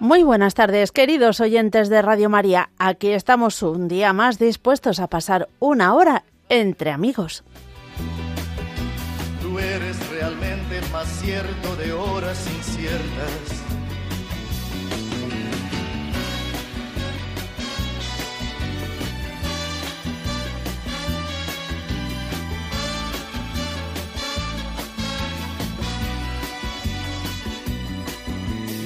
Muy buenas tardes, queridos oyentes de Radio María. Aquí estamos un día más dispuestos a pasar una hora entre amigos. Tú eres realmente más cierto de horas inciertas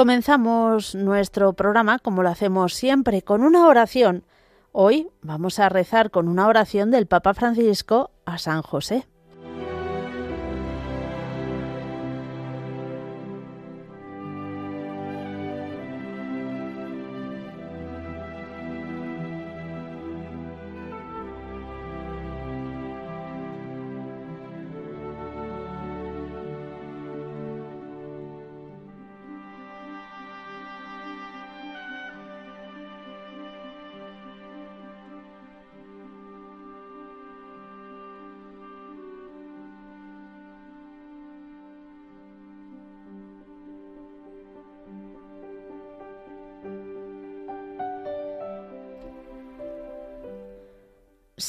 Comenzamos nuestro programa, como lo hacemos siempre, con una oración. Hoy vamos a rezar con una oración del Papa Francisco a San José.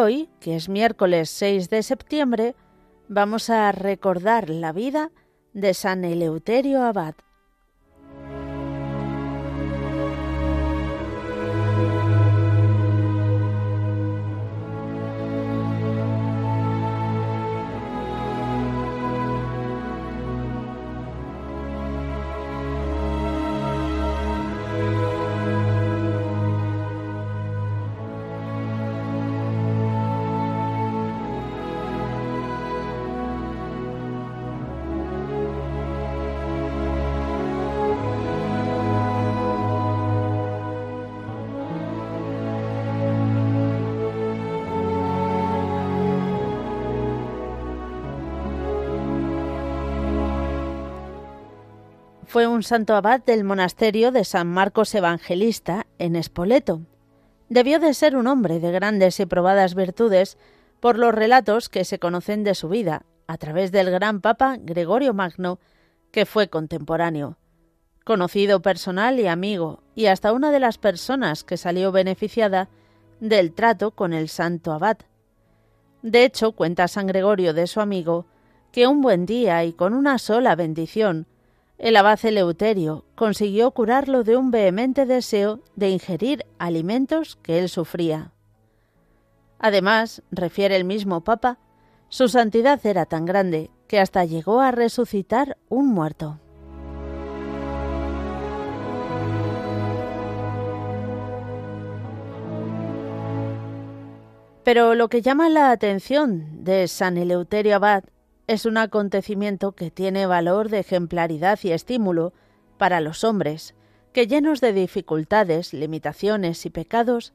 Hoy, que es miércoles 6 de septiembre, vamos a recordar la vida de San Eleuterio Abad. Fue un santo abad del monasterio de San Marcos Evangelista en Espoleto. Debió de ser un hombre de grandes y probadas virtudes por los relatos que se conocen de su vida a través del gran papa Gregorio Magno, que fue contemporáneo, conocido personal y amigo, y hasta una de las personas que salió beneficiada del trato con el santo abad. De hecho, cuenta San Gregorio de su amigo que un buen día y con una sola bendición el abad Eleuterio consiguió curarlo de un vehemente deseo de ingerir alimentos que él sufría. Además, refiere el mismo Papa, su santidad era tan grande que hasta llegó a resucitar un muerto. Pero lo que llama la atención de San Eleuterio Abad es un acontecimiento que tiene valor de ejemplaridad y estímulo para los hombres, que llenos de dificultades, limitaciones y pecados,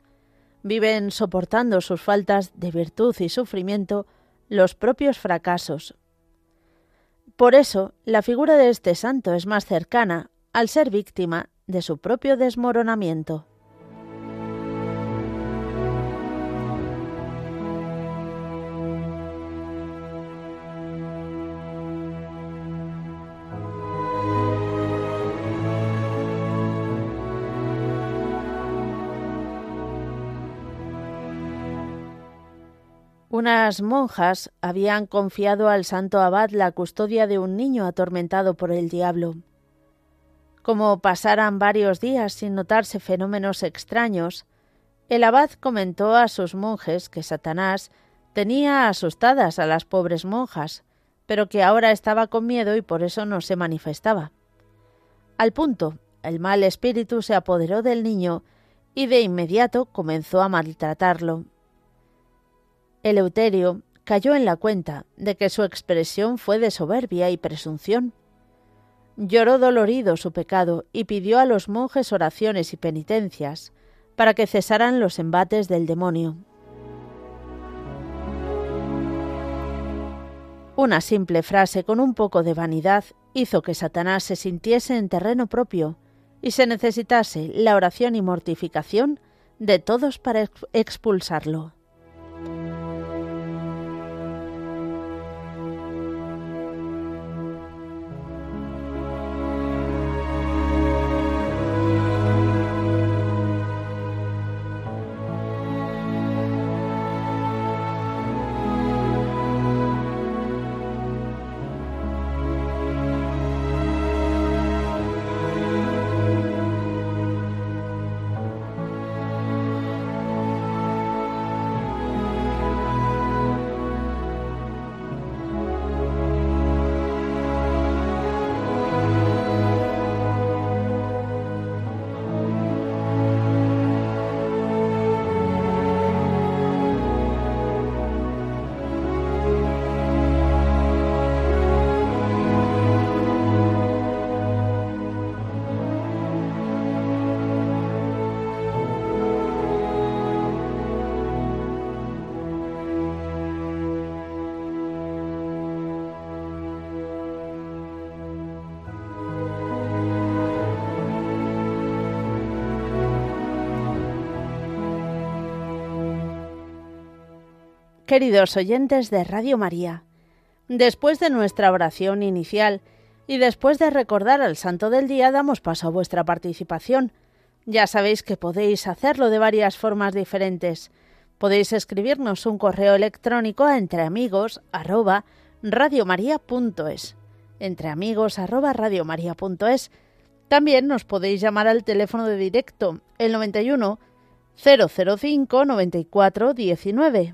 viven soportando sus faltas de virtud y sufrimiento los propios fracasos. Por eso, la figura de este santo es más cercana al ser víctima de su propio desmoronamiento. Unas monjas habían confiado al santo abad la custodia de un niño atormentado por el diablo. Como pasaran varios días sin notarse fenómenos extraños, el abad comentó a sus monjes que Satanás tenía asustadas a las pobres monjas, pero que ahora estaba con miedo y por eso no se manifestaba. Al punto, el mal espíritu se apoderó del niño y de inmediato comenzó a maltratarlo. Eleuterio cayó en la cuenta de que su expresión fue de soberbia y presunción. Lloró dolorido su pecado y pidió a los monjes oraciones y penitencias para que cesaran los embates del demonio. Una simple frase con un poco de vanidad hizo que Satanás se sintiese en terreno propio y se necesitase la oración y mortificación de todos para expulsarlo. Queridos oyentes de Radio María, después de nuestra oración inicial y después de recordar al Santo del Día, damos paso a vuestra participación. Ya sabéis que podéis hacerlo de varias formas diferentes. podéis escribirnos un correo electrónico a entreamigos@radiomaria.es. Entreamigos@radiomaria.es. También nos podéis llamar al teléfono de directo el 91 005 94 19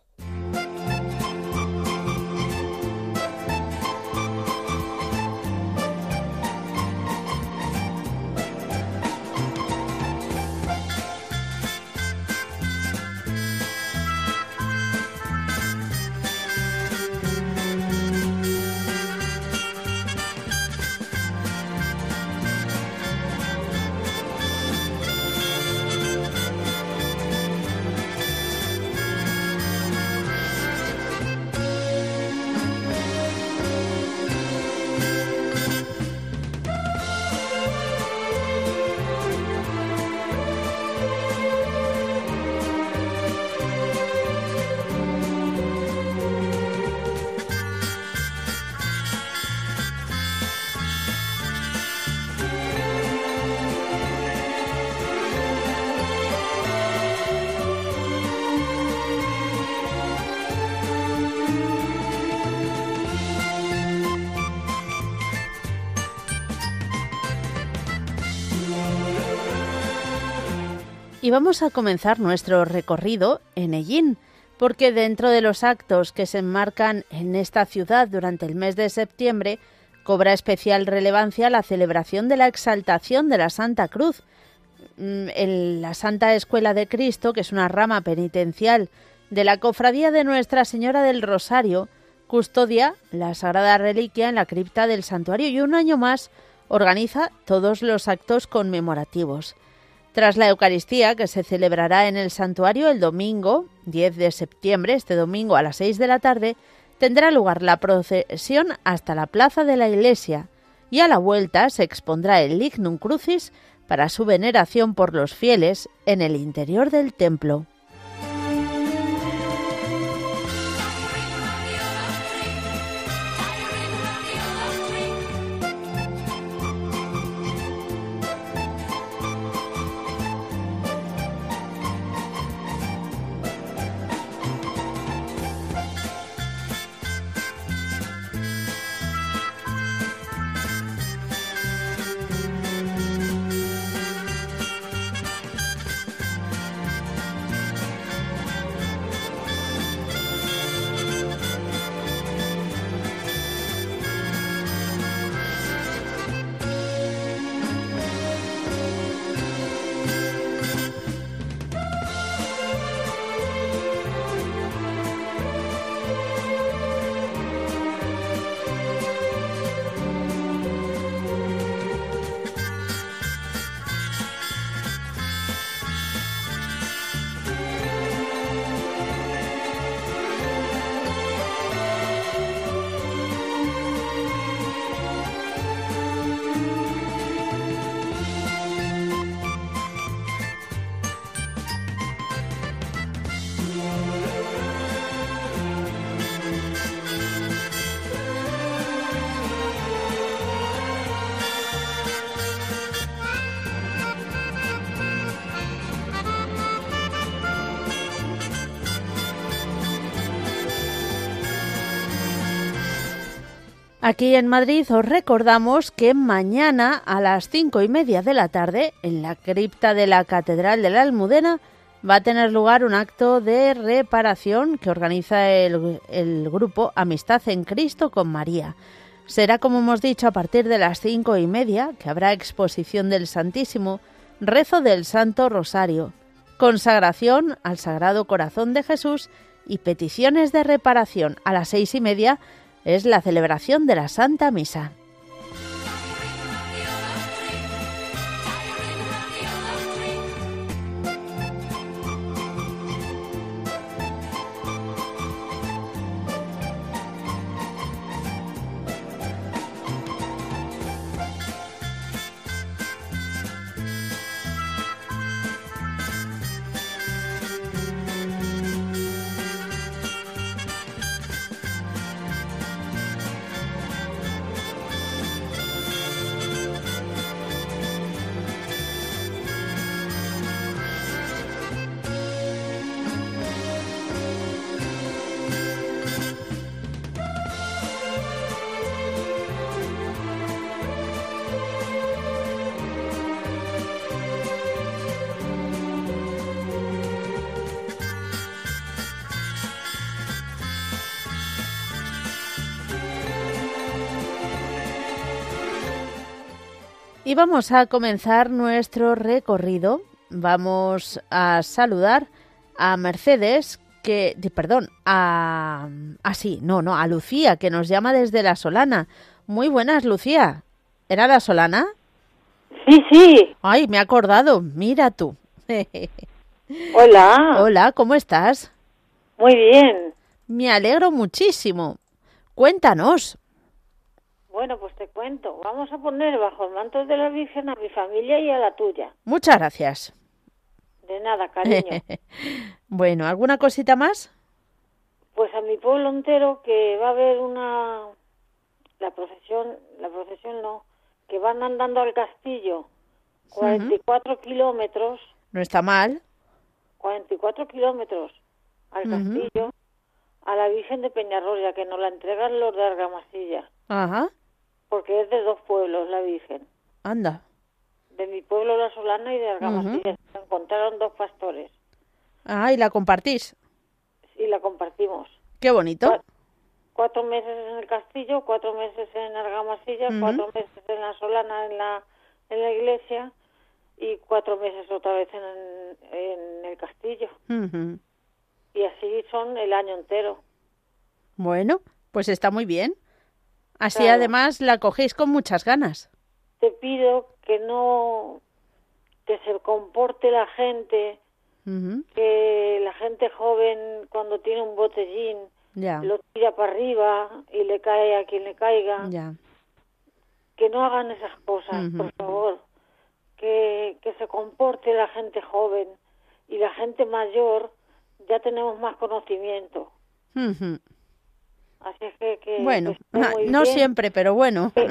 Y vamos a comenzar nuestro recorrido en Ellín, porque dentro de los actos que se enmarcan en esta ciudad durante el mes de septiembre, cobra especial relevancia la celebración de la exaltación de la Santa Cruz. Mm, en la Santa Escuela de Cristo, que es una rama penitencial de la Cofradía de Nuestra Señora del Rosario, custodia la Sagrada Reliquia en la cripta del santuario y un año más organiza todos los actos conmemorativos. Tras la Eucaristía, que se celebrará en el santuario el domingo 10 de septiembre, este domingo a las 6 de la tarde, tendrá lugar la procesión hasta la plaza de la iglesia y a la vuelta se expondrá el Lignum Crucis para su veneración por los fieles en el interior del templo. Aquí en Madrid os recordamos que mañana a las cinco y media de la tarde, en la cripta de la Catedral de la Almudena, va a tener lugar un acto de reparación que organiza el, grupo Amistad en Cristo con María. Será, como hemos dicho, a partir de las cinco y media, que habrá exposición del Santísimo, rezo del Santo Rosario, consagración al Sagrado Corazón de Jesús y peticiones de reparación a las seis y media es la celebración de la Santa Misa. Y vamos a comenzar nuestro recorrido. Vamos a saludar a Mercedes, que, perdón, a, ah, sí, no, no, a Lucía, que nos llama desde La Solana. Muy buenas, Lucía. ¿Era La Solana? Sí, sí. Ay, me he acordado. Mira tú. Hola. Hola, ¿cómo estás? Muy bien. Me alegro muchísimo. Cuéntanos. Bueno, pues te cuento. Vamos a poner bajo el manto de la Virgen a mi familia y a la tuya. Muchas gracias. De nada, cariño. bueno, ¿alguna cosita más? Pues a mi pueblo entero que va a haber una la procesión, la procesión no, que van andando al castillo 44 kilómetros. No está mal. 44 kilómetros al castillo a la Virgen de Peñarroya, que nos la entregan los de Argamasilla. Ajá. Porque es de dos pueblos la Virgen. Anda. De mi pueblo, La Solana, y de Argamasilla. Se encontraron dos pastores. Ah, ¿y la compartís? Sí, la compartimos. Qué bonito. Cuatro, meses en el castillo, cuatro meses en Argamasilla, cuatro meses en La Solana, en la, en la iglesia, y cuatro meses otra vez en, en el castillo. Y así son el año entero. Bueno, pues está muy bien. Así además la cogéis con muchas ganas. Te pido que no, que se comporte la gente, que la gente joven cuando tiene un botellín lo tira para arriba y le cae a quien le caiga. Ya. Que no hagan esas cosas, por favor. Que, que se comporte la gente joven y la gente mayor ya tenemos más conocimiento. Así es que... bueno, no, siempre, pero bueno.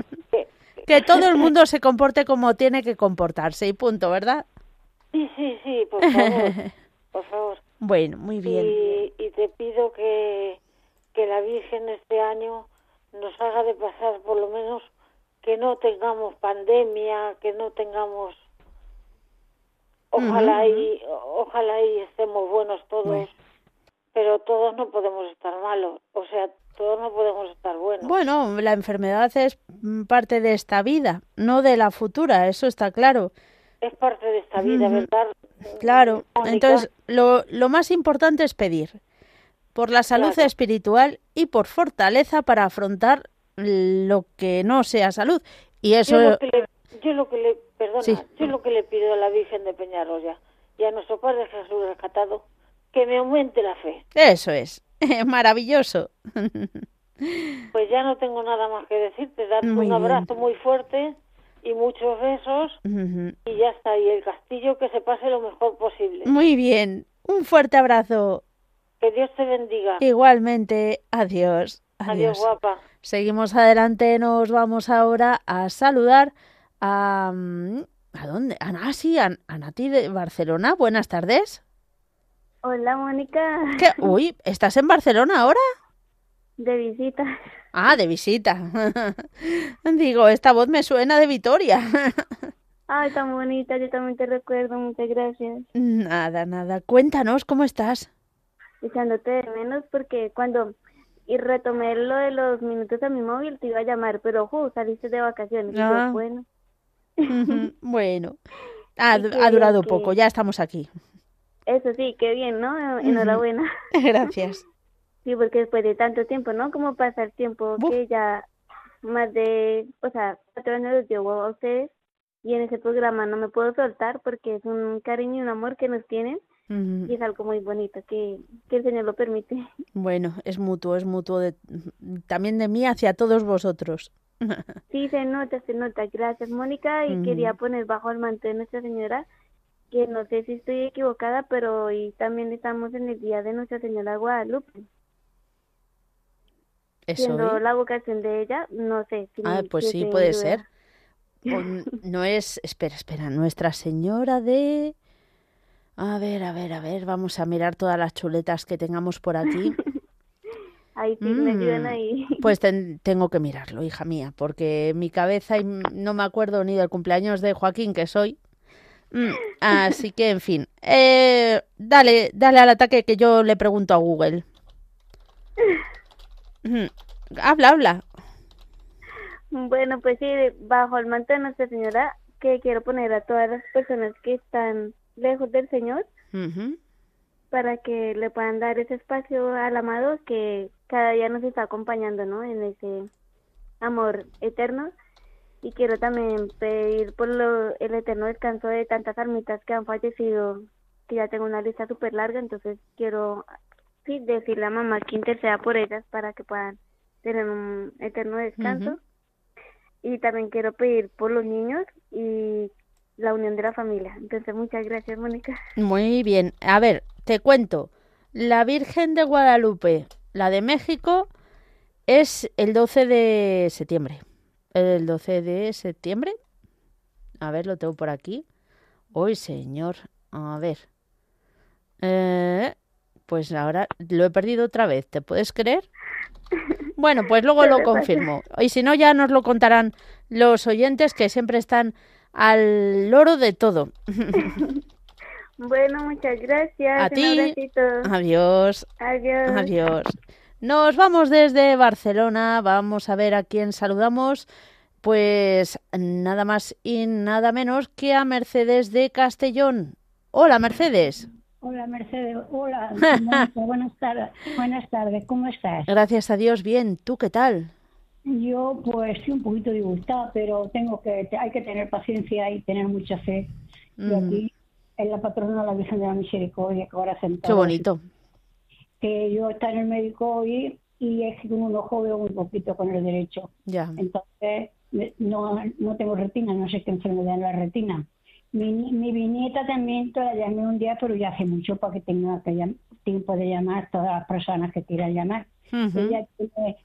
Que, todo el mundo se comporte como tiene que comportarse y punto, ¿verdad? Sí, sí, sí, por favor. por favor. Bueno, muy bien. Y, y te pido que, que la Virgen este año nos haga de pasar por lo menos que no tengamos pandemia, que no tengamos Ojalá y ojalá y estemos buenos todos, pero todos no podemos estar malos, o sea, todos no podemos estar buenos. Bueno, la enfermedad es parte de esta vida, no de la futura, eso está claro. Es parte de esta vida, ¿verdad? Claro, entonces lo, lo más importante es pedir por la salud espiritual y por fortaleza para afrontar lo que no sea salud. Y eso... yo lo que le Perdona, yo lo que le pido a la Virgen de Peñarroya y a nuestro Padre Jesús rescatado, que me aumente la fe. Eso es, maravilloso. Pues ya no tengo nada más que decirte, darte un abrazo muy fuerte y muchos besos y ya está, y el castillo que se pase lo mejor posible. Muy bien, un fuerte abrazo. Que Dios te bendiga. Igualmente, adiós. Adiós, adiós guapa. Seguimos adelante, nos vamos ahora a saludar a... ¿A dónde? Ah, sí, a, Nati de Barcelona. Buenas tardes. Hola, Mónica. ¿Qué? Uy, ¿estás en Barcelona ahora? De visita. Ah, de visita. Digo, esta voz me suena de Vitoria. Ay, tan bonita, yo también te recuerdo, muchas gracias. Nada, nada. Cuéntanos, ¿cómo estás? Echándote de menos porque cuando y retomé lo de los minutos a mi móvil te iba a llamar, pero ojo, saliste de vacaciones. Ah. bueno. bueno, ha, durado poco, ya estamos aquí. Eso sí, qué bien, ¿no? Enhorabuena. Gracias. Sí, porque después de tanto tiempo, ¿no? ¿Cómo pasa el tiempo? Que ya más de, o sea, cuatro años los llevo a ustedes y en ese programa no me puedo soltar porque es un cariño y un amor que nos tienen y es algo muy bonito que, que el Señor lo permite. Bueno, es mutuo, es mutuo de, también de mí hacia todos vosotros. Sí, se nota, se nota. Gracias, Mónica. Y quería poner bajo el manto de Nuestra Señora, que no sé si estoy equivocada, pero hoy también estamos en el día de Nuestra Señora Guadalupe. Siendo la vocación de ella, no sé. Si ah, pues sí, puede ser. no es, espera, espera, Nuestra Señora de... A ver, a ver, a ver, vamos a mirar todas las chuletas que tengamos por aquí. Ahí sí, me ayudan mm. ahí. Pues tengo que mirarlo, hija mía, porque mi cabeza y no me acuerdo ni del cumpleaños de Joaquín que soy. Mm, así que, en fin. Eh, dale, dale al ataque que yo le pregunto a Google. Habla, habla. Bueno, pues sí, bajo el manto de Nuestra Señora que quiero poner a todas las personas que están lejos del Señor para que le puedan dar ese espacio al amado que cada día nos está acompañando, ¿no? En ese amor eterno. Y quiero también pedir por lo, el eterno descanso de tantas almitas que han fallecido, que ya tengo una lista súper larga, entonces quiero sí, decirle a mamá que interceda por ellas para que puedan tener un eterno descanso. Y también quiero pedir por los niños y la unión de la familia. Entonces, muchas gracias, Mónica. Muy bien. A ver, te cuento. La Virgen de Guadalupe, la de México, es el 12 de septiembre. El 12 de septiembre. A ver, lo tengo por aquí. Uy, señor. A ver. Eh, pues ahora lo he perdido otra vez. ¿Te puedes creer? Bueno, pues luego lo confirmo. Y si no, ya nos lo contarán los oyentes que siempre están al loro de todo. Bueno, muchas gracias. A ti. Adiós. Adiós. Adiós. Nos vamos desde Barcelona. Vamos a ver a quién saludamos. Pues nada más y nada menos que a Mercedes de Castellón. Hola, Mercedes. Hola, Mercedes. Hola, buenas tardes. Buenas tardes. ¿Cómo estás? Gracias a Dios, bien. ¿Tú qué tal? Yo, pues, sí, un poquito disgustada, pero tengo que, hay que tener paciencia y tener mucha fe. Y mm. aquí es la patrona de la Virgen de la Misericordia que ahora sentada. Qué bonito. Que yo estoy en el médico hoy y es que con un ojo veo muy poquito con el derecho. Ya. Entonces, no, no tengo retina, no sé qué enfermedad en la retina. Mi, mi viñeta también te la llamé un día, pero ya hace mucho para que tenga que tiempo de llamar a todas las personas que quieran llamar. Ella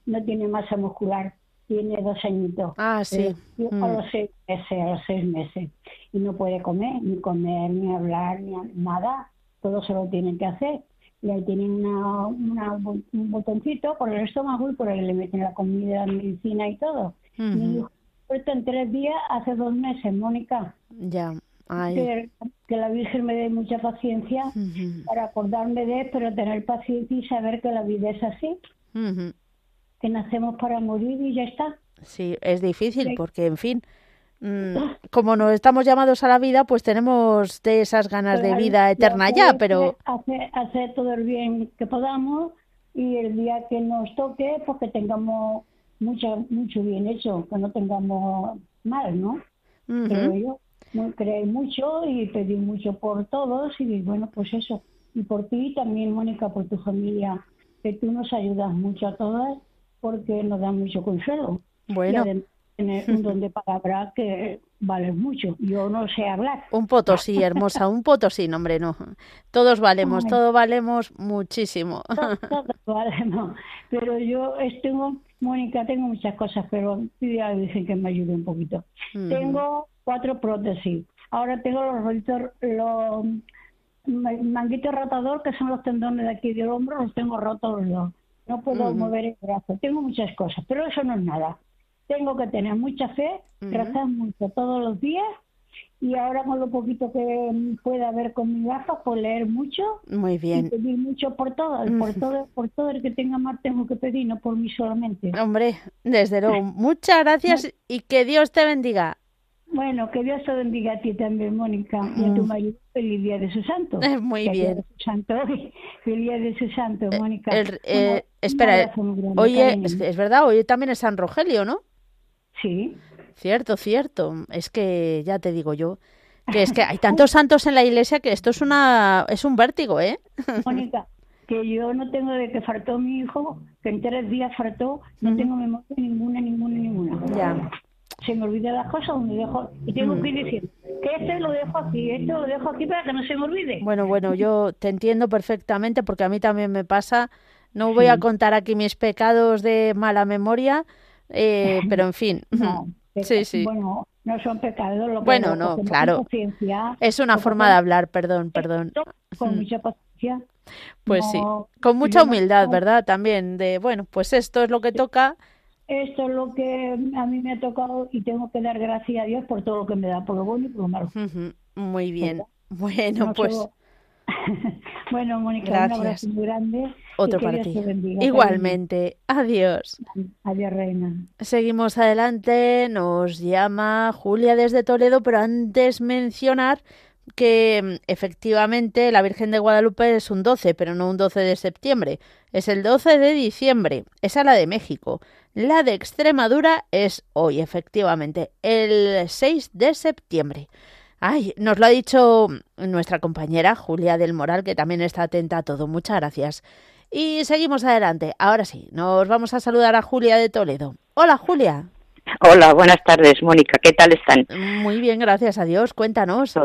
no tiene masa muscular, tiene dos añitos. Ah, sí. A mm. los seis meses, a los seis meses. Y no puede comer, ni comer, ni hablar, ni nada. Todo se lo tienen que hacer. Y ahí tienen una, un botoncito por el estómago y por ahí le meten la comida, la medicina y todo. Mi hijo en tres días, hace dos meses, Mónica. Ya. Que, la Virgen me dé mucha paciencia para acordarme de, pero tener paciencia y saber que la vida es así que nacemos para morir y ya está. Sí, es difícil porque, en fin, como no estamos llamados a la vida, pues tenemos de esas ganas de vida eterna ya, pero... Hacer, hacer todo el bien que podamos y el día que nos toque, pues que tengamos mucho, mucho bien hecho, que no tengamos mal, ¿no? Pero yo creer mucho y pedir mucho por todos y bueno, pues eso. Y por ti también, Mónica, por tu familia, que tú nos ayudas mucho a todas porque nos da mucho consuelo. Bueno. Tener un don de palabra que vale mucho. Yo no sé hablar. Un potosí, hermosa, un potosí, hombre, no. Todos valemos, todos valemos muchísimo. Todos, valemos. Pero yo tengo, Mónica, tengo muchas cosas, pero ya dicen que me ayude un poquito. Tengo cuatro prótesis. Ahora tengo los rolitos, los manguitos rotador, que son los tendones de aquí del hombro, los tengo rotos los dos no puedo mover el brazo, tengo muchas cosas, pero eso no es nada. Tengo que tener mucha fe, rezar mucho todos los días y ahora con lo poquito que pueda ver con mi gafas, pues leer mucho. Muy bien. Y pedir mucho por todo, por todo, por todo el que tenga más tengo que pedir, no por mí solamente. Hombre, desde luego. Muchas gracias y que Dios te bendiga. Bueno, que Dios te bendiga a ti también, Mónica, y a tu mm. marido. Feliz día de su santo. Muy bien. santo, feliz día de su santo, eh, Mónica. Eh, espera, hoy es, verdad, hoy también es San Rogelio, ¿no? Sí. Cierto, cierto. Es que ya te digo yo que es que hay tantos santos en la iglesia que esto es una es un vértigo, ¿eh? Mónica, que yo no tengo de que faltó mi hijo, que en tres días faltó, no tengo memoria ninguna, ninguna, ninguna. Ya se me olvida las cosas donde dejo y tengo que ir diciendo que este lo dejo aquí, este lo dejo aquí para que no se me olvide. Bueno, bueno, yo te entiendo perfectamente porque a mí también me pasa. No voy a contar aquí mis pecados de mala memoria, eh, pero en fin. No, sí, sí. Bueno, no son pecados. Lo bueno, no, claro. Es una forma de hablar, perdón, perdón. Con mucha paciencia. Pues sí, con mucha humildad, ¿verdad? También de, bueno, pues esto es lo que toca esto es lo que a mí me ha tocado y tengo que dar gracias a Dios por todo lo que me da, por lo bueno y por lo malo. Muy bien. Bueno, pues. bueno, Mónica, un abrazo muy grande Otro para ti. Igualmente. Adiós. Adiós, reina. Seguimos adelante. Nos llama Julia desde Toledo, pero antes mencionar que mm, efectivamente la Virgen de Guadalupe es un 12, pero no un 12 de septiembre, es el 12 de diciembre, esa la de México. La de Extremadura es hoy, efectivamente, el 6 de septiembre. Ay, nos lo ha dicho nuestra compañera Julia del Moral, que también está atenta a todo. Muchas gracias. Y seguimos adelante. Ahora sí, nos vamos a saludar a Julia de Toledo. Hola, Julia. Hola, buenas tardes, Mónica. ¿Qué tal están? Muy bien, gracias a Dios. Cuéntanos.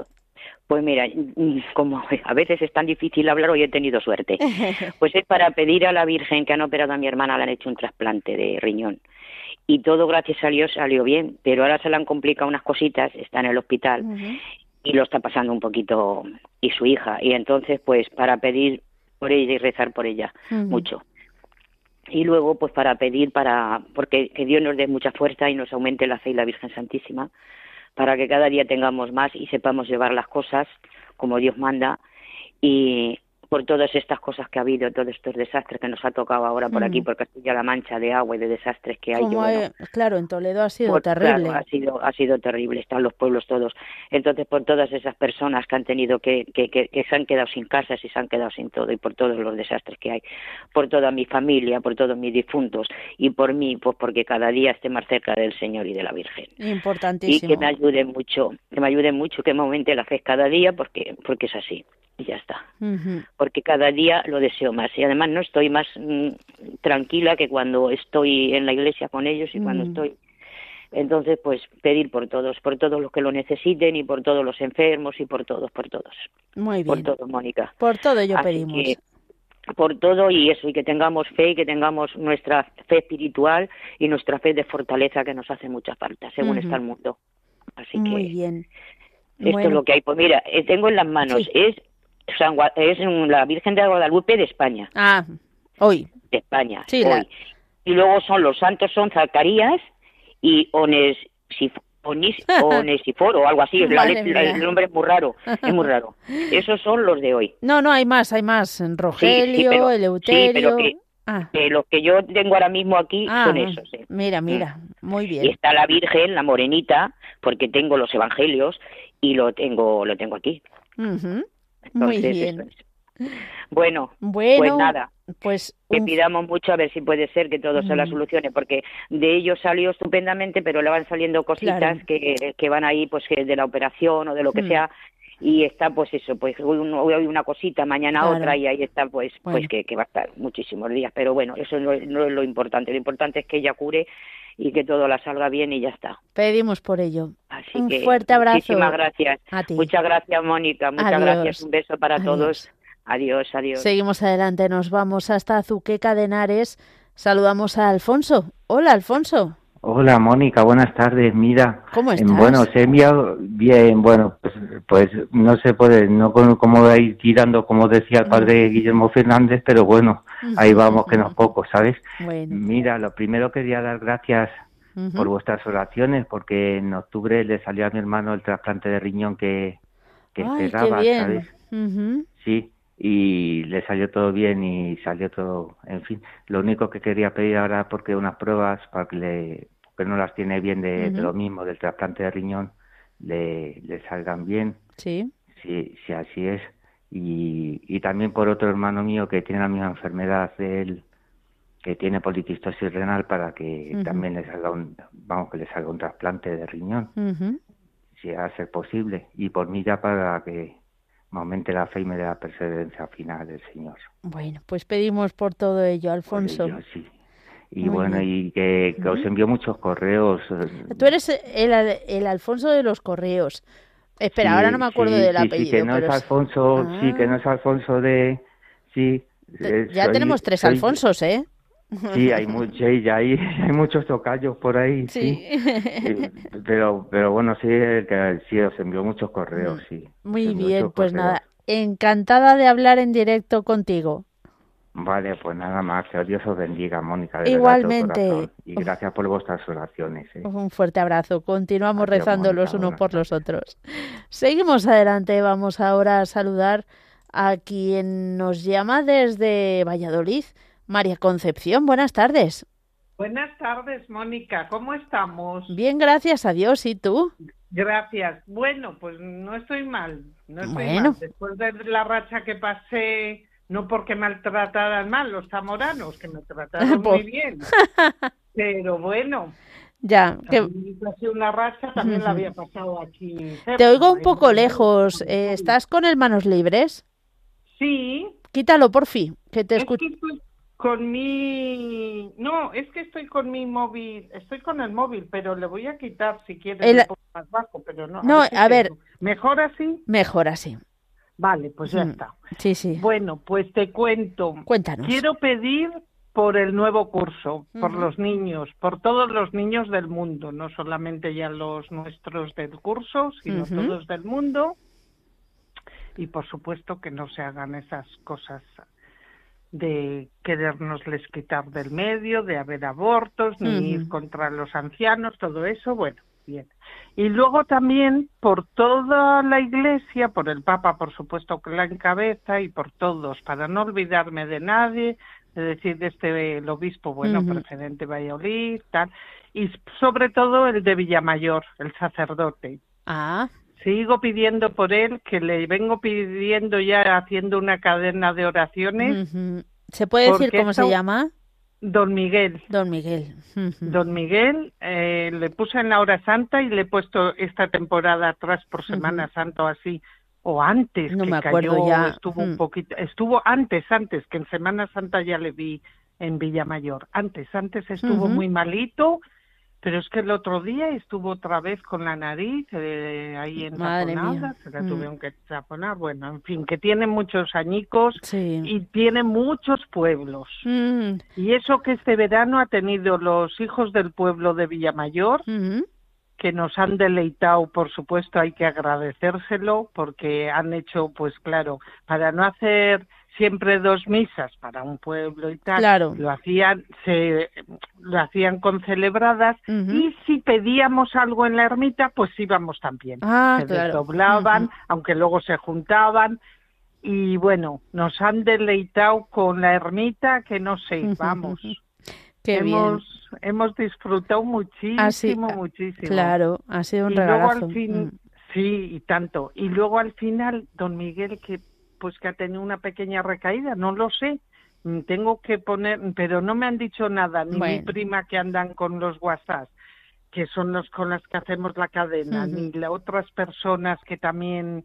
Pues mira, mm, como a veces es tan difícil hablar, hoy he tenido suerte. Pues es para pedir a la Virgen que han operado a mi hermana, le han hecho un trasplante de riñón. Y todo, gracias a Dios, salió bien. Pero ahora se le han complicado unas cositas, está en el hospital y lo está pasando un poquito, y su hija. Y entonces, pues para pedir por ella y rezar por ella mucho. Y luego, pues para pedir para, porque que Dios nos dé mucha fuerza y nos aumente la fe y la Virgen Santísima para que cada día tengamos más y sepamos llevar las cosas como Dios manda y, por todas estas cosas que ha habido, todos estos desastres que nos ha tocado ahora por aquí, mm. por Castilla-La Mancha, de agua y de desastres que hay. claro, en Toledo ha sido terrible. ha sido, ha sido terrible, están los pueblos todos. Entonces, por todas esas personas que han tenido que, que, que, se han quedado sin casas y se han quedado sin todo, y por todos los desastres que hay, por toda mi familia, por todos mis difuntos, y por mí, pues porque cada día esté más cerca del Señor y de la Virgen. Importantísimo. Y que me ayude mucho, que me ayude mucho, que me aumente la fe cada día, porque, porque es así y ya está. Porque cada día lo deseo más y además no estoy más mm, tranquila que cuando estoy en la iglesia con ellos y cuando estoy entonces, pues pedir por todos, por todos los que lo necesiten y por todos los enfermos y por todos, por todos. Muy bien. Por todo, Mónica. Por todo ello pedimos. por todo y eso, y que tengamos fe y que tengamos nuestra fe espiritual y nuestra fe de fortaleza que nos hace mucha falta, según está el mundo. Así Muy bien. Esto es lo que hay. Pues mira, eh, tengo en las manos, es es la Virgen de Guadalupe de España. Ah, hoy. De España, sí, hoy. Y luego son los santos son Zacarías y Ones, Onesiforo o algo así. el nombre es muy raro, es muy raro. Esos son los de hoy. No, no, hay más, hay más. Rogelio, Eleuterio. Sí, ah. que, los que yo tengo ahora mismo aquí ah, son esos. Mira, mira, mm. muy bien. Y está la Virgen, la morenita, porque tengo los evangelios y lo tengo, lo tengo aquí. Muy bien. Bueno, bueno, pues nada. Pues que pidamos mucho a ver si puede ser que todo se la solucione, porque de ellos salió estupendamente, pero le van saliendo cositas que, que van ahí, pues de la operación o de lo que sea, y está pues eso pues hoy, una cosita mañana otra y ahí está pues pues que, que, va a estar muchísimos días. Pero bueno eso no, no, es lo importante. Lo importante es que ella cure y que todo la salga bien y ya está. Pedimos por ello. Así un fuerte abrazo muchísimas gracias. muchas gracias Mónica. Muchas gracias. Un beso para todos. Adiós adiós. Seguimos adelante. Nos vamos hasta Azuqueca de Henares. Saludamos a Alfonso. Hola Alfonso Hola Mónica, buenas tardes. Mira, ¿cómo estás? Bueno, se enviado bien, bueno, pues, pues no se puede, no como ir tirando, como decía el padre Guillermo Fernández, pero bueno, ahí vamos, que no es poco, ¿sabes? Mira, lo primero quería dar gracias por vuestras oraciones, porque en octubre le salió a mi hermano el trasplante de riñón que, que esperaba, ¿sabes? Sí, y le salió todo bien y salió todo, en fin, lo único que quería pedir ahora porque unas pruebas para que le, porque no las tiene bien de, lo mismo del trasplante de riñón, le, le salgan bien. Sí. Sí, sí, así es. Y, y también por otro hermano mío que tiene la misma enfermedad de él, que tiene policistosis renal para que también le salga un, vamos, que le salga un trasplante de riñón, si va a ser posible. Y por mí ya para que aumente la fe y me dé la perseverancia final del Señor. Bueno, pues pedimos por todo ello, Alfonso. sí. Y bueno, y que, os envió muchos correos. Eh, Tú eres el, el Alfonso de los correos. Espera, ahora no me acuerdo del apellido. Sí, que no es Alfonso, sí, que no es Alfonso de... Sí. ya tenemos tres Alfonsos, ¿eh? Sí, hay, ya hay, hay muchos tocayos por ahí, sí. Pero, pero bueno, sí, que sí os envió muchos correos, sí. Muy bien, pues nada, encantada de hablar en directo contigo. Vale, pues nada más, que Dios os bendiga, Mónica. Igualmente. y gracias por vuestras oraciones. ¿eh? Un fuerte abrazo. Continuamos rezando los unos por los otros. Seguimos adelante. Vamos ahora a saludar a quien nos llama desde Valladolid, María Concepción. Buenas tardes. Buenas tardes, Mónica. ¿Cómo estamos? Bien, gracias a Dios. ¿Y tú? Gracias. Bueno, pues no estoy mal. No estoy bueno. mal. Después de la racha que pasé, no porque maltrataran mal los zamoranos, que me trataron muy bien. Pero bueno, ya, que... una racha también la había pasado aquí. Te oigo un poco lejos. Eh, ¿Estás con el manos libres? Sí. Quítalo, por fin, que te escucho. Con mi... No, es que estoy con mi móvil, estoy con el móvil, pero le voy a quitar si quieres el... más bajo, pero no. No, a ver. ¿Mejor así? Mejor así. Vale, pues ya mm, está. Sí, sí. Bueno, pues te cuento. Cuéntanos. Quiero pedir por el nuevo curso, por los niños, por todos los niños del mundo, no solamente ya los nuestros del curso, sino todos del mundo. Y por supuesto que no se hagan esas cosas de querernosles quitar del medio, de haber abortos, ni ir contra los ancianos, todo eso, bueno, bien. Y luego también por toda la iglesia, por el Papa, por supuesto, que la encabeza, y por todos, para no olvidarme de nadie, es decir, de este el obispo, bueno, presidente Valladolid, tal, y sobre todo el de Villamayor, el sacerdote. Ah. Sigo pidiendo por él, que le vengo pidiendo ya haciendo una cadena de oraciones. ¿Se puede decir cómo se llama? Don Miguel. Don Miguel. Don Miguel, eh, le puse en la hora santa y le he puesto esta temporada atrás por Semana Santa o así, o antes no que me acuerdo ya estuvo un poquito estuvo antes antes que en Semana Santa ya le vi en Villamayor antes antes estuvo muy malito pero es que el otro día estuvo otra vez con la nariz eh, ahí en taponada, se la mm. tuvieron que taponar, bueno, en fin, que tiene muchos añicos y tiene muchos pueblos. Mm. Y eso que este verano ha tenido los hijos del pueblo de Villamayor, que nos han deleitado, por supuesto, hay que agradecérselo porque han hecho, pues claro, para no hacer siempre dos misas para un pueblo y tal, lo hacían se lo hacían con celebradas y si pedíamos algo en la ermita, pues íbamos también. Ah, se desdoblaban, aunque luego se juntaban y bueno, nos han deleitado con la ermita que no sé, vamos. Qué hemos, hemos disfrutado muchísimo, muchísimo. Claro, ha sido un regalazo. Mm. Sí, y tanto. Y luego al final, don Miguel, que pues que ha tenido una pequeña recaída, no lo sé. Mm, tengo que poner, pero no me han dicho nada, ni mi prima que andan con los WhatsApp, que son los con las que hacemos la cadena, ni las otras personas que también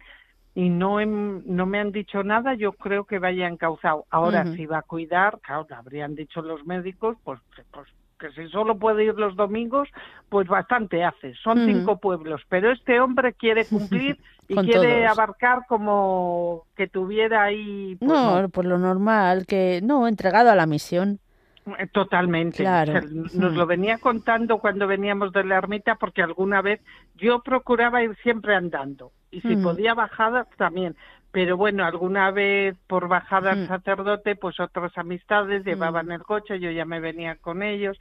y no, no me han dicho nada, yo creo que vaya encauzado. Ahora, si va a cuidar, claro, habrían dicho los médicos, pues, pues que si solo puede ir los domingos, pues bastante hace. Son cinco pueblos, pero este hombre quiere cumplir y quiere abarcar como que tuviera ahí. Pues, no, por lo normal, que no, entregado a la misión. Eh, totalmente. nos lo venía contando cuando veníamos de la ermita porque alguna vez yo procuraba ir siempre andando y si podía bajar también. Pero bueno, alguna vez por bajada al sacerdote, pues otras amistades llevaban el coche, yo ya me venía con ellos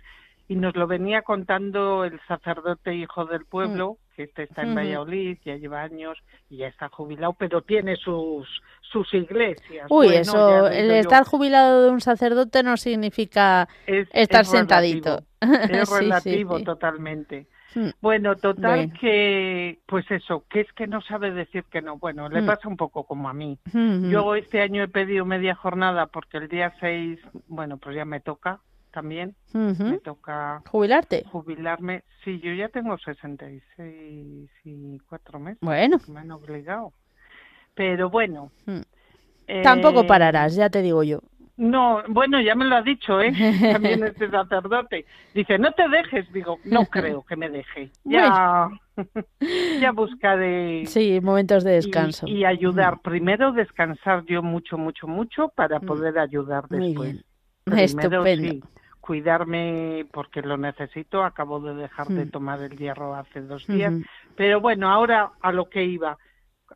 y nos lo venía contando el sacerdote hijo del pueblo, que este está en Valladolid, ya lleva años y ya está jubilado, pero tiene sus sus iglesias. Uy, eso, el estar jubilado de un sacerdote no significa estar sentadito. Es relativo totalmente. Hmm. Bueno, total que, pues eso, que es que no sabe decir que no. Bueno, le hmm. pasa un poco como a mí. Hmm, yo este año he pedido media jornada porque el día 6, bueno, pues ya me toca también. Me toca... ¿Jubilarte? Jubilarme. Sí, yo ya tengo 66 y cuatro meses. Bueno. Me han obligado. Pero bueno. Tampoco eh, pararás, ya te digo yo. No, bueno, ya me lo ha dicho, ¿eh? También este sacerdote. Dice, no te dejes. Digo, no creo que me deje. Ya, ya buscaré. Sí, momentos de descanso. Y, ayudar. Primero descansar yo mucho, mucho, mucho para mm. poder ayudar después. Estupendo. cuidarme porque lo necesito. Acabo de dejar de mm. tomar el hierro hace dos días. Pero bueno, ahora a lo que iba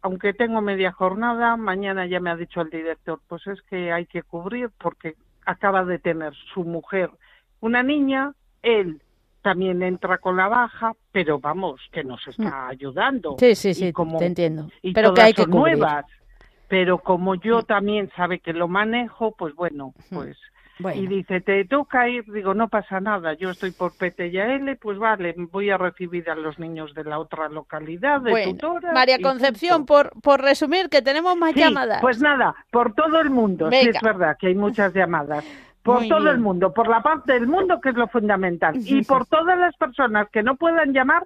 aunque tengo media jornada, mañana ya me ha dicho el director, pues es que hay que cubrir porque acaba de tener su mujer una niña, él también entra con la baja, pero vamos, que nos está mm. ayudando. Sí, sí, sí, te entiendo. pero que hay que cubrir. nuevas. pero como yo también sabe que lo manejo, pues bueno, pues y dice, te toca ir, digo, no pasa nada, yo estoy por PTL, pues vale, voy a recibir a los niños de la otra localidad, de tutora. María Concepción, por, por resumir, que tenemos más llamadas. Pues nada, por todo el mundo, sí es verdad que hay muchas llamadas. Por todo el mundo, por la parte del mundo, que es lo fundamental. Y por todas las personas que no puedan llamar,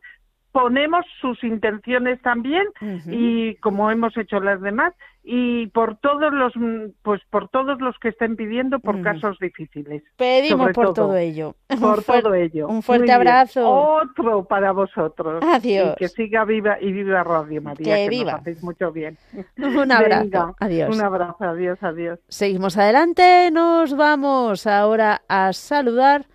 ponemos sus intenciones también y como hemos hecho las demás y por todos los pues por todos los que estén pidiendo por casos difíciles pedimos por todo. ello. Por todo ello. un fuerte abrazo. Otro para vosotros. Adiós que siga viva y viva Radio María que, viva. nos hacéis mucho bien. Un abrazo. Adiós. un abrazo. Adiós adiós. Seguimos adelante. Nos vamos ahora a saludar.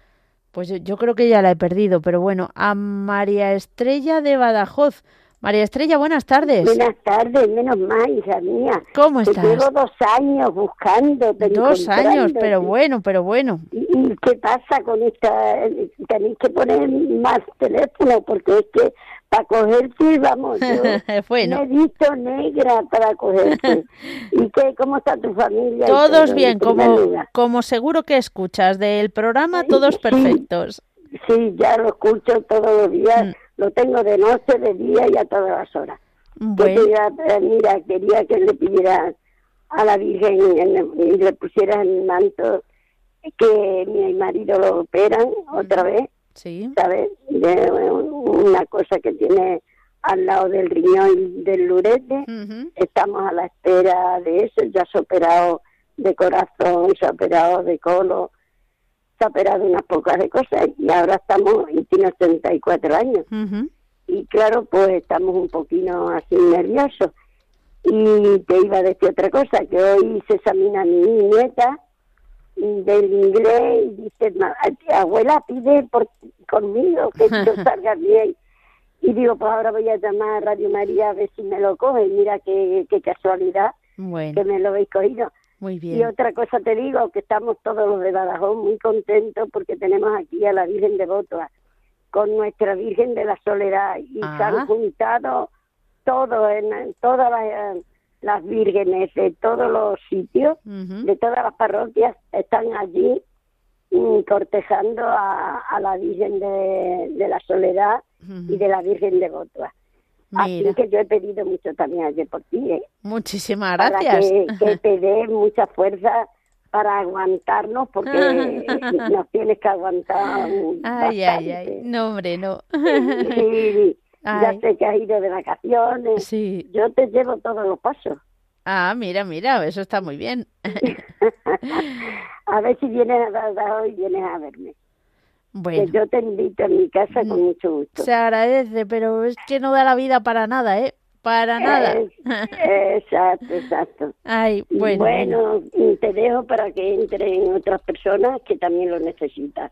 Pues yo, creo que ya la he perdido, pero bueno, a María Estrella de Badajoz. María Estrella, buenas tardes. Buenas tardes, menos mal, hija mía. ¿Cómo estás? llevo dos años buscando. Dos años, pero bueno, pero bueno. ¿Y qué pasa con esta? Tenéis que poner más teléfono porque es que para cogerte, vamos, yo bueno. me he visto negra para cogerte. ¿Y qué, cómo está tu familia? Todos bien, como, como seguro que escuchas del programa, todos perfectos. Sí, ya lo escucho todos los días, mm. Lo tengo de noche, de día y a todas las horas. Eh, mira, quería que le pidieras a la Virgen y le pusieras el manto que mi marido lo operan otra vez sí. ¿sabes? De una cosa que tiene al lado del riñón del lurete. Estamos a la espera de eso. Ya se ha operado de corazón, se ha operado de colo, se ha operado unas pocas de cosas y ahora estamos, y tiene 84 años. Y claro, pues estamos un poquito así nerviosos. Y te iba a decir otra cosa, que hoy se examina mi nieta del inglés y dice, abuela, pide por, conmigo que yo salga bien. Y digo, pues ahora voy a llamar a Radio María a ver si me lo coge. Mira qué, qué casualidad que me lo habéis cogido. Muy bien. Y otra cosa te digo, que estamos todos los de Badajoz muy contentos porque tenemos aquí a la Virgen de Botoa con nuestra Virgen de la Soledad y se han ah. juntado todos en todas las las vírgenes de todos los sitios, de todas las parroquias, están allí mm, cortejando a, la Virgen de, la Soledad y de la Virgen de Botua. Así que yo he pedido mucho también ayer por ti. ¿eh? Muchísimas gracias. Para que, te dé mucha fuerza para aguantarnos porque nos tienes que aguantar. Ay, ay, ay. No, hombre, no. sí, ya sé que has ido de vacaciones. Sí. Yo te llevo todos los pasos. Ah, mira, mira, eso está muy bien. a ver si vienes a hoy vienes a verme. Bueno. Que yo te invito a mi casa con mucho gusto. Se agradece, pero es que no da la vida para nada, ¿eh? Para nada. exacto, exacto. Ay, bueno. Bueno, te dejo para que entren otras personas que también lo necesitan.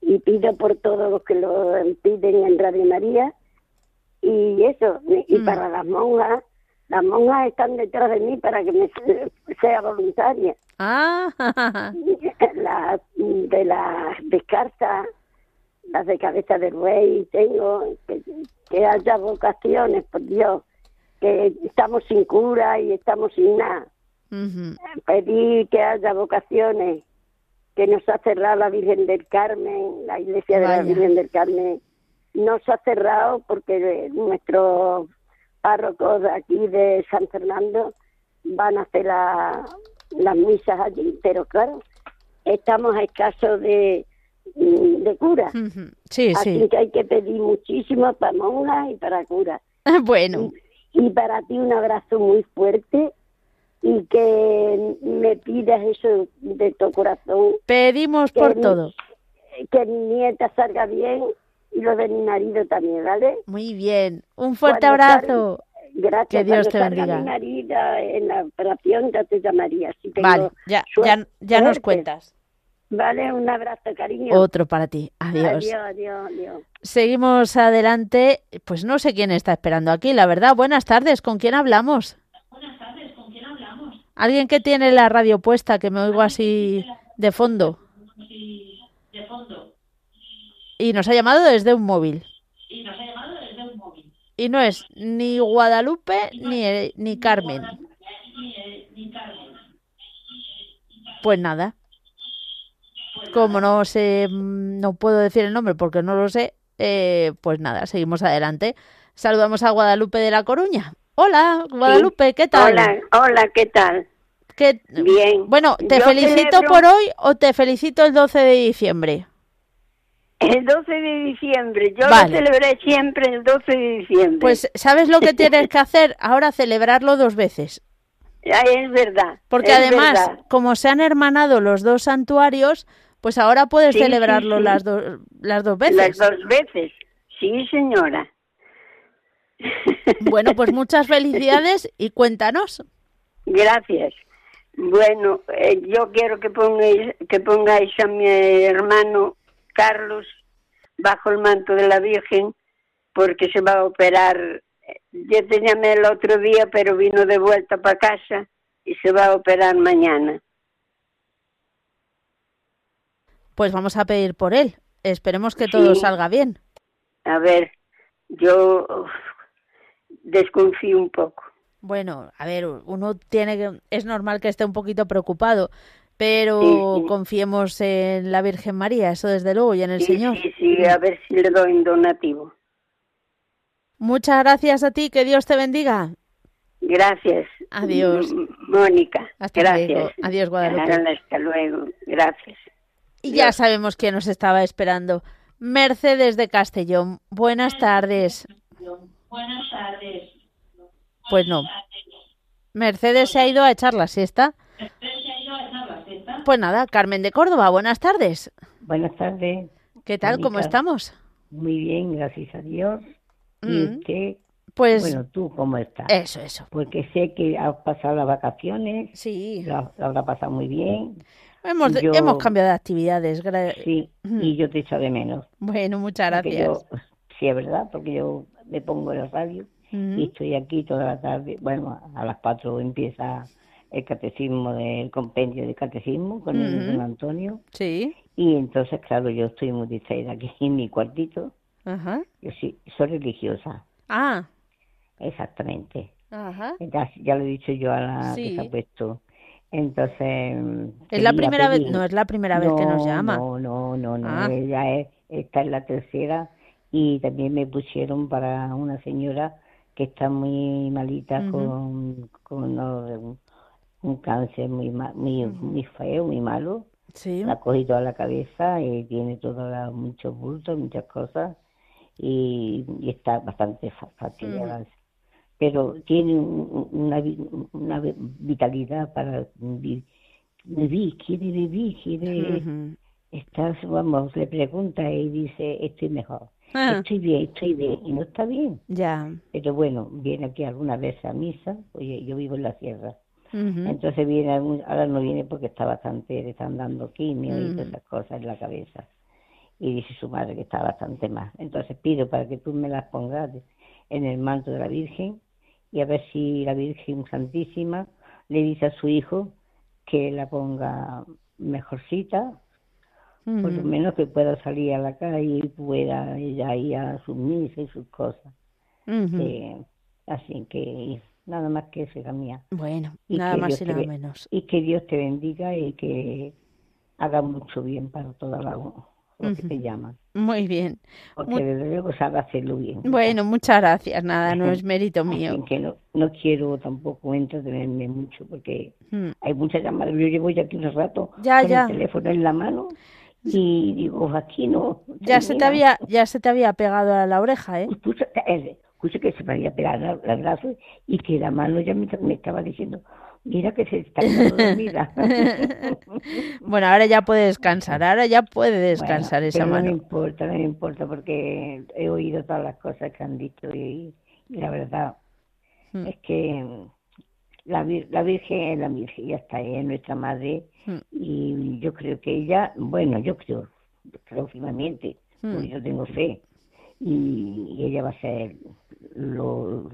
Y pido por todos los que lo piden en Radio María y eso, y mm. para las monjas, las monjas están detrás de mí para que me sea voluntaria. Ah. Las de las descartas, las de cabeza de buey, tengo que, haya vocaciones, por Dios, que estamos sin cura y estamos sin nada. Pedir que haya vocaciones, que nos ha cerrado la Virgen del Carmen, la iglesia de la Virgen del Carmen no se ha cerrado porque nuestros párrocos de aquí de San Fernando van a hacer las misas allí, pero claro, estamos a escaso de, de cura. Sí, Así que hay que pedir muchísimo para monjas y para curas. Bueno. Y, para ti un abrazo muy fuerte y que me pidas eso de tu corazón. Pedimos por todo. Que mi nieta salga bien y lo de mi marido también, ¿vale? Muy bien. Un fuerte abrazo. gracias. Que Dios te bendiga. Mi marido en la operación ya te llamaría. Si vale, ya, ya, ya nos cuentas. Vale, un abrazo, cariño. Otro para ti. Adiós. Adiós, adiós, adiós. Seguimos adelante. Pues no sé quién está esperando aquí, la verdad. Buenas tardes, ¿con quién hablamos? Buenas tardes, ¿con quién hablamos? Alguien que tiene la radio puesta, que me oigo así de fondo. De fondo. Y nos ha llamado desde un móvil. Y nos ha llamado desde un móvil. Y no es ni Guadalupe ni, ni Carmen. Ni, Pues nada. Como no sé, mm, no puedo decir el nombre porque no lo sé, eh, pues nada, seguimos adelante. Saludamos a Guadalupe de La Coruña. Hola, Guadalupe, ¿qué tal? Hola, hola, ¿qué tal? Bien. Bueno, ¿te felicito por hoy o te felicito el 12 de diciembre? El 12 de diciembre. Yo lo celebré siempre el 12 de diciembre. Pues, ¿sabes lo que tienes que hacer? Ahora celebrarlo dos veces. es verdad. Porque además, como se han hermanado los dos santuarios, pues ahora puedes celebrarlo Las, las dos veces. Las dos veces, sí, señora. Bueno, pues muchas felicidades y cuéntanos. Gracias. Bueno, eh, yo quiero que pongáis, que pongáis a mi hermano Carlos bajo el manto de la Virgen porque se va a operar. Yo te llamé el otro día, pero vino de vuelta para casa y se va a operar mañana. Pues vamos a pedir por él. Esperemos que todo salga bien. A ver, yo desconfío un poco. Bueno, a ver, uno tiene que, es normal que esté un poquito preocupado, pero confiemos en la Virgen María, eso desde luego, y en el Señor. Sí, sí, a ver si le doy un donativo. Muchas gracias a ti, que Dios te bendiga. Gracias. Adiós. Mónica. Hasta gracias. Luego. Adiós, Guadalupe. Hasta luego. Gracias. Y ya sabemos quién nos estaba esperando. Mercedes de Castellón. Buenas tardes. Buenas tardes. Pues no. Mercedes se ha ido a echar la siesta. Pues nada, Carmen de Córdoba, buenas tardes. Buenas tardes. ¿Qué tal? ¿Cómo estamos? Muy bien, gracias a Dios. ¿Y mm. usted? Pues, bueno, tú cómo estás. Eso, eso. Porque sé que has pasado las vacaciones. Sí. Lo, habrá pasado muy bien. Hemos, hemos cambiado de actividades. Sí, y yo te echo de menos. Bueno, muchas gracias. sí, es verdad, porque yo me pongo en la radio y estoy aquí toda la tarde. Bueno, a las cuatro empieza el catecismo del compendio de catecismo con el don Antonio. Sí. Y entonces, claro, yo estoy muy distraída aquí en mi cuartito. Ajá. Yo sí, soy religiosa. Ah. Exactamente. Ajá. Ya, lo he dicho yo a la que se ha puesto. Entonces. ¿Es la primera vez? No, es la primera vez que nos llama. No, no, no, no. Ah. Ella es, esta es la tercera. Y también me pusieron para una señora que está muy malita con, con un, cáncer muy, muy, muy feo, muy malo. Sí. La ha cogido a la cabeza y tiene todos muchos bultos, muchas cosas y, está bastante fatigada. Pero tiene una, una vitalidad para vivir, quiere vivir, quiere... estar, vamos, le pregunta y dice, estoy mejor. Ah. Estoy bien, estoy bien, y no está bien. Ya. Pero bueno, viene aquí alguna vez a misa, oye, yo vivo en la sierra. Entonces viene, ahora no viene porque está bastante, le están dando quimio y todas esas cosas en la cabeza. Y dice su madre que está bastante más. Entonces pido para que tú me las pongas en el manto de la Virgen y a ver si la Virgen Santísima le dice a su hijo que la ponga mejorcita por lo menos que pueda salir a la calle y pueda ella ir a sus misas y sus cosas. Eh, así que nada más que eso, hija mía. Bueno, nada más y nada menos. Y que Dios te bendiga y que haga mucho bien para toda la lo que te llaman. Muy bien. Porque desde luego sabe hacerlo bien. Bueno, muchas gracias. Nada, no es mérito mío. que no, no quiero tampoco entretenerme mucho porque hay muchas llamadas. Yo llevo ya aquí un rato ya, con ya. el teléfono en la mano y digo, aquí no. Ya se te había, ya se te había pegado a la oreja, ¿eh? Escucha, que se me había pegado el brazo y que la mano ya me, estaba diciendo, mira que se está dormida. bueno, ahora ya puede descansar, ahora ya puede descansar esa mano. No me importa, no me importa, porque he oído todas las cosas que han dicho y, la verdad hmm. es que la, la Virgen es la Virgen, ya está, es nuestra madre hmm. y yo creo que ella, bueno, yo creo, porque hmm. yo tengo fe y, ella va a ser lo,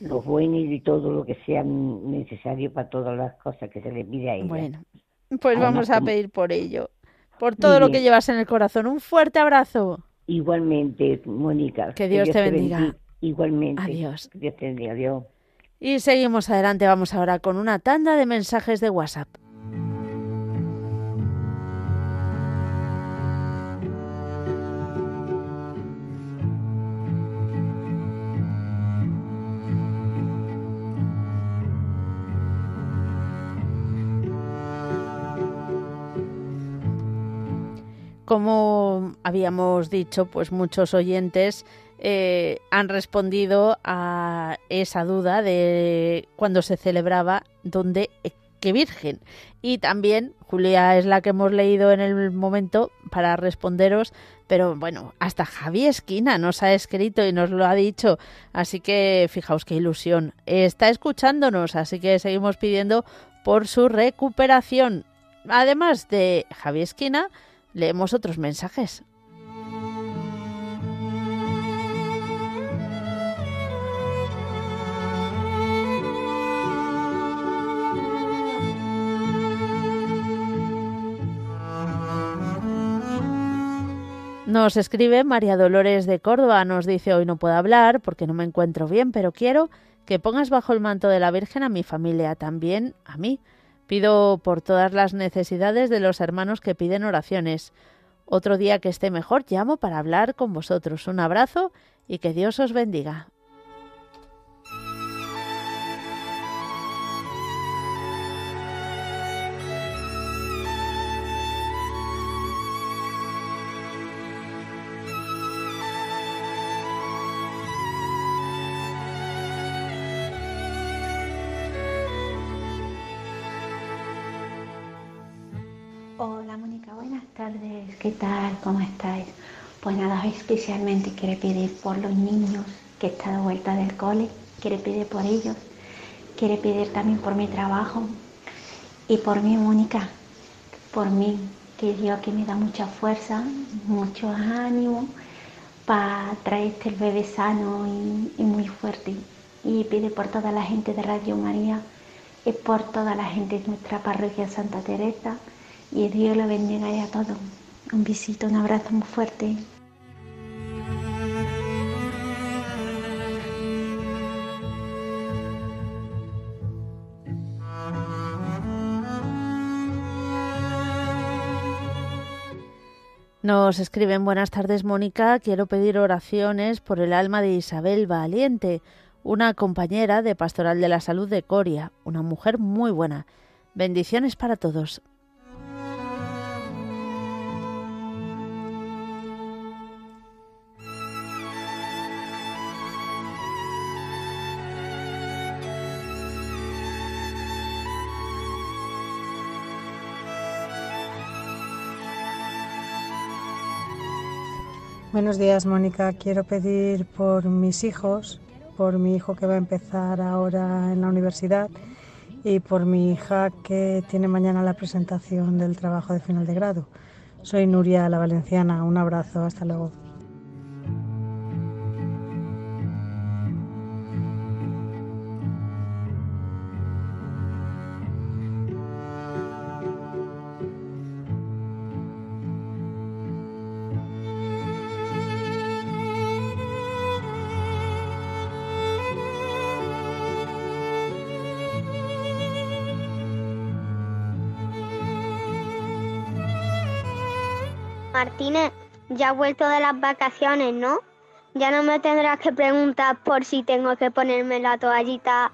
lo bueno y todo lo que sea necesario para todas las cosas que se le pide a ella. Bueno, pues vamos a pedir por ello, por todo lo que llevas en el corazón. Un fuerte abrazo. Igualmente, Mónica. Que Dios, te bendiga. Igualmente. Adiós. Dios te bendiga. Adiós. Y seguimos adelante, vamos ahora con una tanda de mensajes de WhatsApp. Como habíamos dicho, pues muchos oyentes eh, han respondido a esa duda de cuando se celebraba dónde eh, qué virgen. Y también Julia es la que hemos leído en el momento para responderos, pero bueno, hasta Javi Esquina nos ha escrito y nos lo ha dicho, así que fijaos qué ilusión. Está escuchándonos, así que seguimos pidiendo por su recuperación. Además de Javi Esquina, leemos otros mensajes. Nos escribe María Dolores de Córdoba, nos dice hoy no puedo hablar porque no me encuentro bien, pero quiero que pongas bajo el manto de la Virgen a mi familia, también a mí. Pido por todas las necesidades de los hermanos que piden oraciones. Otro día que esté mejor llamo para hablar con vosotros. Un abrazo y que Dios os bendiga. ¿Qué tal? ¿Cómo estáis? Pues nada, especialmente quiere pedir por los niños que están de vuelta del cole, quiere pedir por ellos, quiere pedir también por mi trabajo y por mi Mónica, por mí, que Dios que me da mucha fuerza, mucho ánimo para traerte el bebé sano y, y muy fuerte. Y pide por toda la gente de Radio María y por toda la gente de nuestra parroquia Santa Teresa y Dios lo bendiga a todos. Un besito, un abrazo muy fuerte. Nos escriben buenas tardes Mónica, quiero pedir oraciones por el alma de Isabel Valiente, una compañera de Pastoral de la Salud de Coria, una mujer muy buena. Bendiciones para todos. Buenos días, Mónica. Quiero pedir por mis hijos, por mi hijo que va a empezar ahora en la universidad y por mi hija que tiene mañana la presentación del trabajo de final de grado. Soy Nuria, la valenciana. Un abrazo. Hasta luego. Martínez, ya he vuelto de las vacaciones, ¿no? Ya no me tendrás que preguntar por si tengo que ponerme la toallita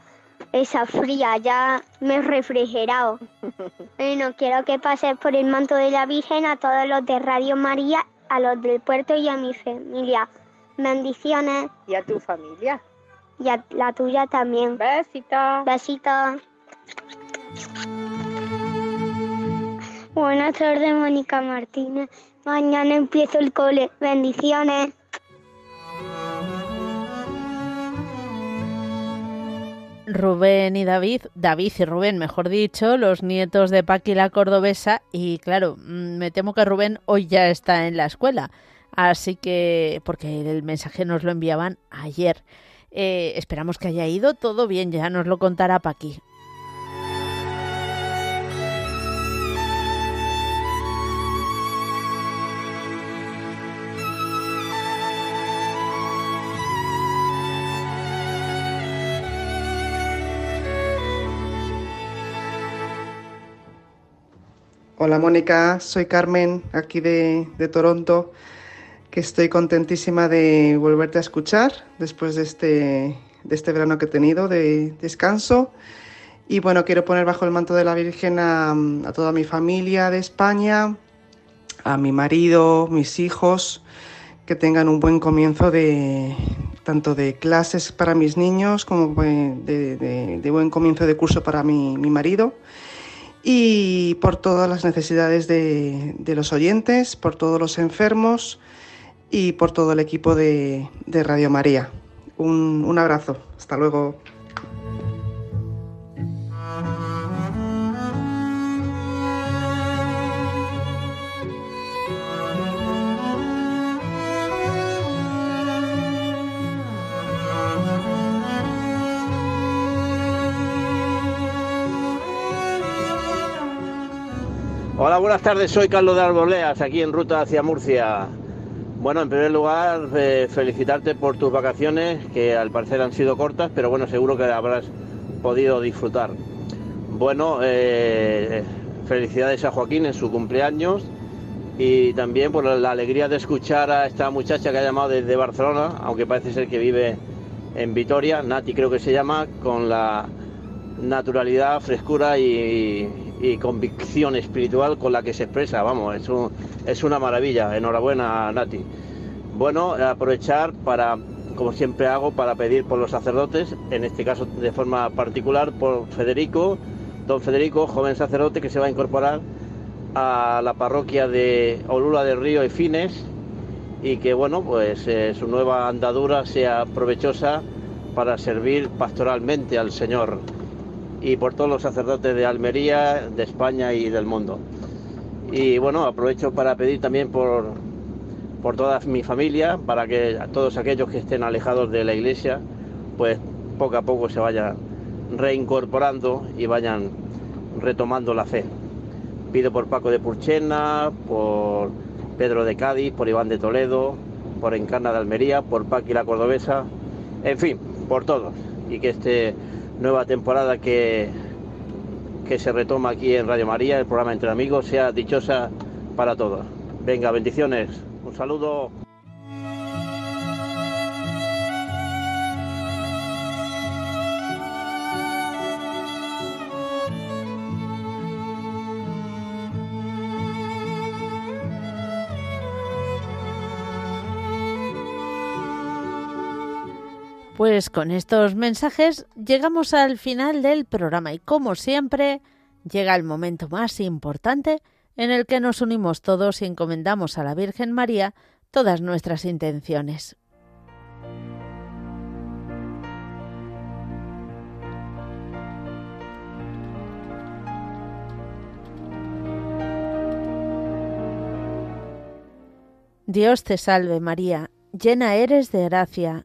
esa fría, ya me he refrigerado. bueno, quiero que pases por el manto de la Virgen a todos los de Radio María, a los del puerto y a mi familia. Bendiciones. ¿Y a tu familia? Y a la tuya también. Besitos. Besitos. Buenas tardes, Mónica Martínez. Mañana empiezo el cole. Bendiciones. Rubén y David, David y Rubén, mejor dicho, los nietos de Paqui la cordobesa. Y claro, mm, me temo que Rubén hoy ya está en la escuela. Así que, porque el mensaje nos lo enviaban ayer. Eh, esperamos que haya ido todo bien, ya nos lo contará Paqui. Hola Mónica, soy Carmen, aquí de, Toronto, que estoy contentísima de volverte a escuchar después de este, de este verano que he tenido de descanso. Y bueno, quiero poner bajo el manto de la Virgen a, toda mi familia de España, a mi marido, mis hijos, que tengan un buen comienzo de tanto de clases para mis niños como de, buen comienzo de curso para mi, marido y por todas las necesidades de, los oyentes, por todos los enfermos y por todo el equipo de, Radio María. un abrazo, hasta luego. Hola, buenas tardes. Soy Carlos de Arboleas, aquí en ruta hacia Murcia. Bueno, en primer lugar, eh, felicitarte por tus vacaciones, que al parecer han sido cortas, pero bueno, seguro que habrás podido disfrutar. Bueno, eh, felicidades a Joaquín en su cumpleaños y también por la alegría de escuchar a esta muchacha que ha llamado desde Barcelona, aunque parece ser que vive en Vitoria, Nati creo que se llama, con la naturalidad, frescura y, y convicción espiritual con la que se expresa. Vamos, es, es una maravilla. Enhorabuena, Nati. Bueno, aprovechar para, como siempre hago, para pedir por los sacerdotes, en este caso de forma particular por Federico, don Federico, joven sacerdote que se va a incorporar a la parroquia de Olula del Río y Fines y que bueno, pues eh, su nueva andadura sea provechosa para servir pastoralmente al Señor y por todos los sacerdotes de Almería, de España y del mundo. Y bueno, aprovecho para pedir también por, por toda mi familia, para que todos aquellos que estén alejados de la iglesia, pues poco a poco se vayan reincorporando y vayan retomando la fe. Pido por Paco de Purchena, por Pedro de Cádiz, por Iván de Toledo, por Encarna de Almería, por Paqui la Cordobesa, en fin, por todos. Y que este nueva temporada que, que se retoma aquí en Radio María, el programa Entre Amigos, sea dichosa para todos. Venga, bendiciones. Un saludo. Pues con estos mensajes llegamos al final del programa y como siempre llega el momento más importante en el que nos unimos todos y encomendamos a la Virgen María todas nuestras intenciones. Dios te salve María, llena eres de gracia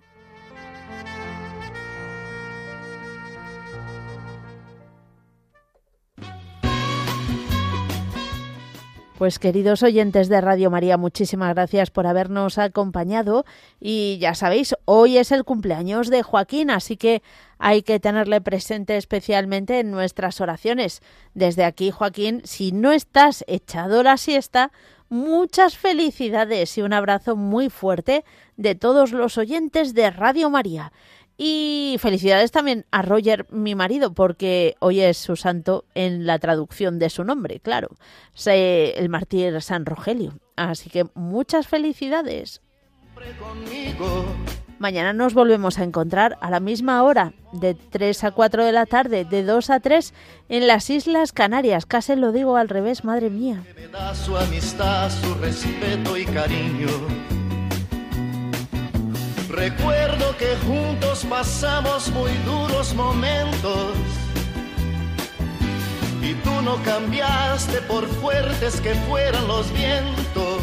Pues queridos oyentes de Radio María, muchísimas gracias por habernos acompañado y ya sabéis, hoy es el cumpleaños de Joaquín, así que hay que tenerle presente especialmente en nuestras oraciones. Desde aquí, Joaquín, si no estás echado la siesta, muchas felicidades y un abrazo muy fuerte de todos los oyentes de Radio María. Y felicidades también a Roger, mi marido, porque hoy es su santo en la traducción de su nombre, claro. El mártir San Rogelio. Así que muchas felicidades. Mañana nos volvemos a encontrar a la misma hora, de 3 a 4 de la tarde, de 2 a 3, en las Islas Canarias. Casi lo digo al revés, madre mía. Su amistad, su respeto y cariño Recuerdo que juntos pasamos muy duros momentos y tú no cambiaste por fuertes que fueran los vientos.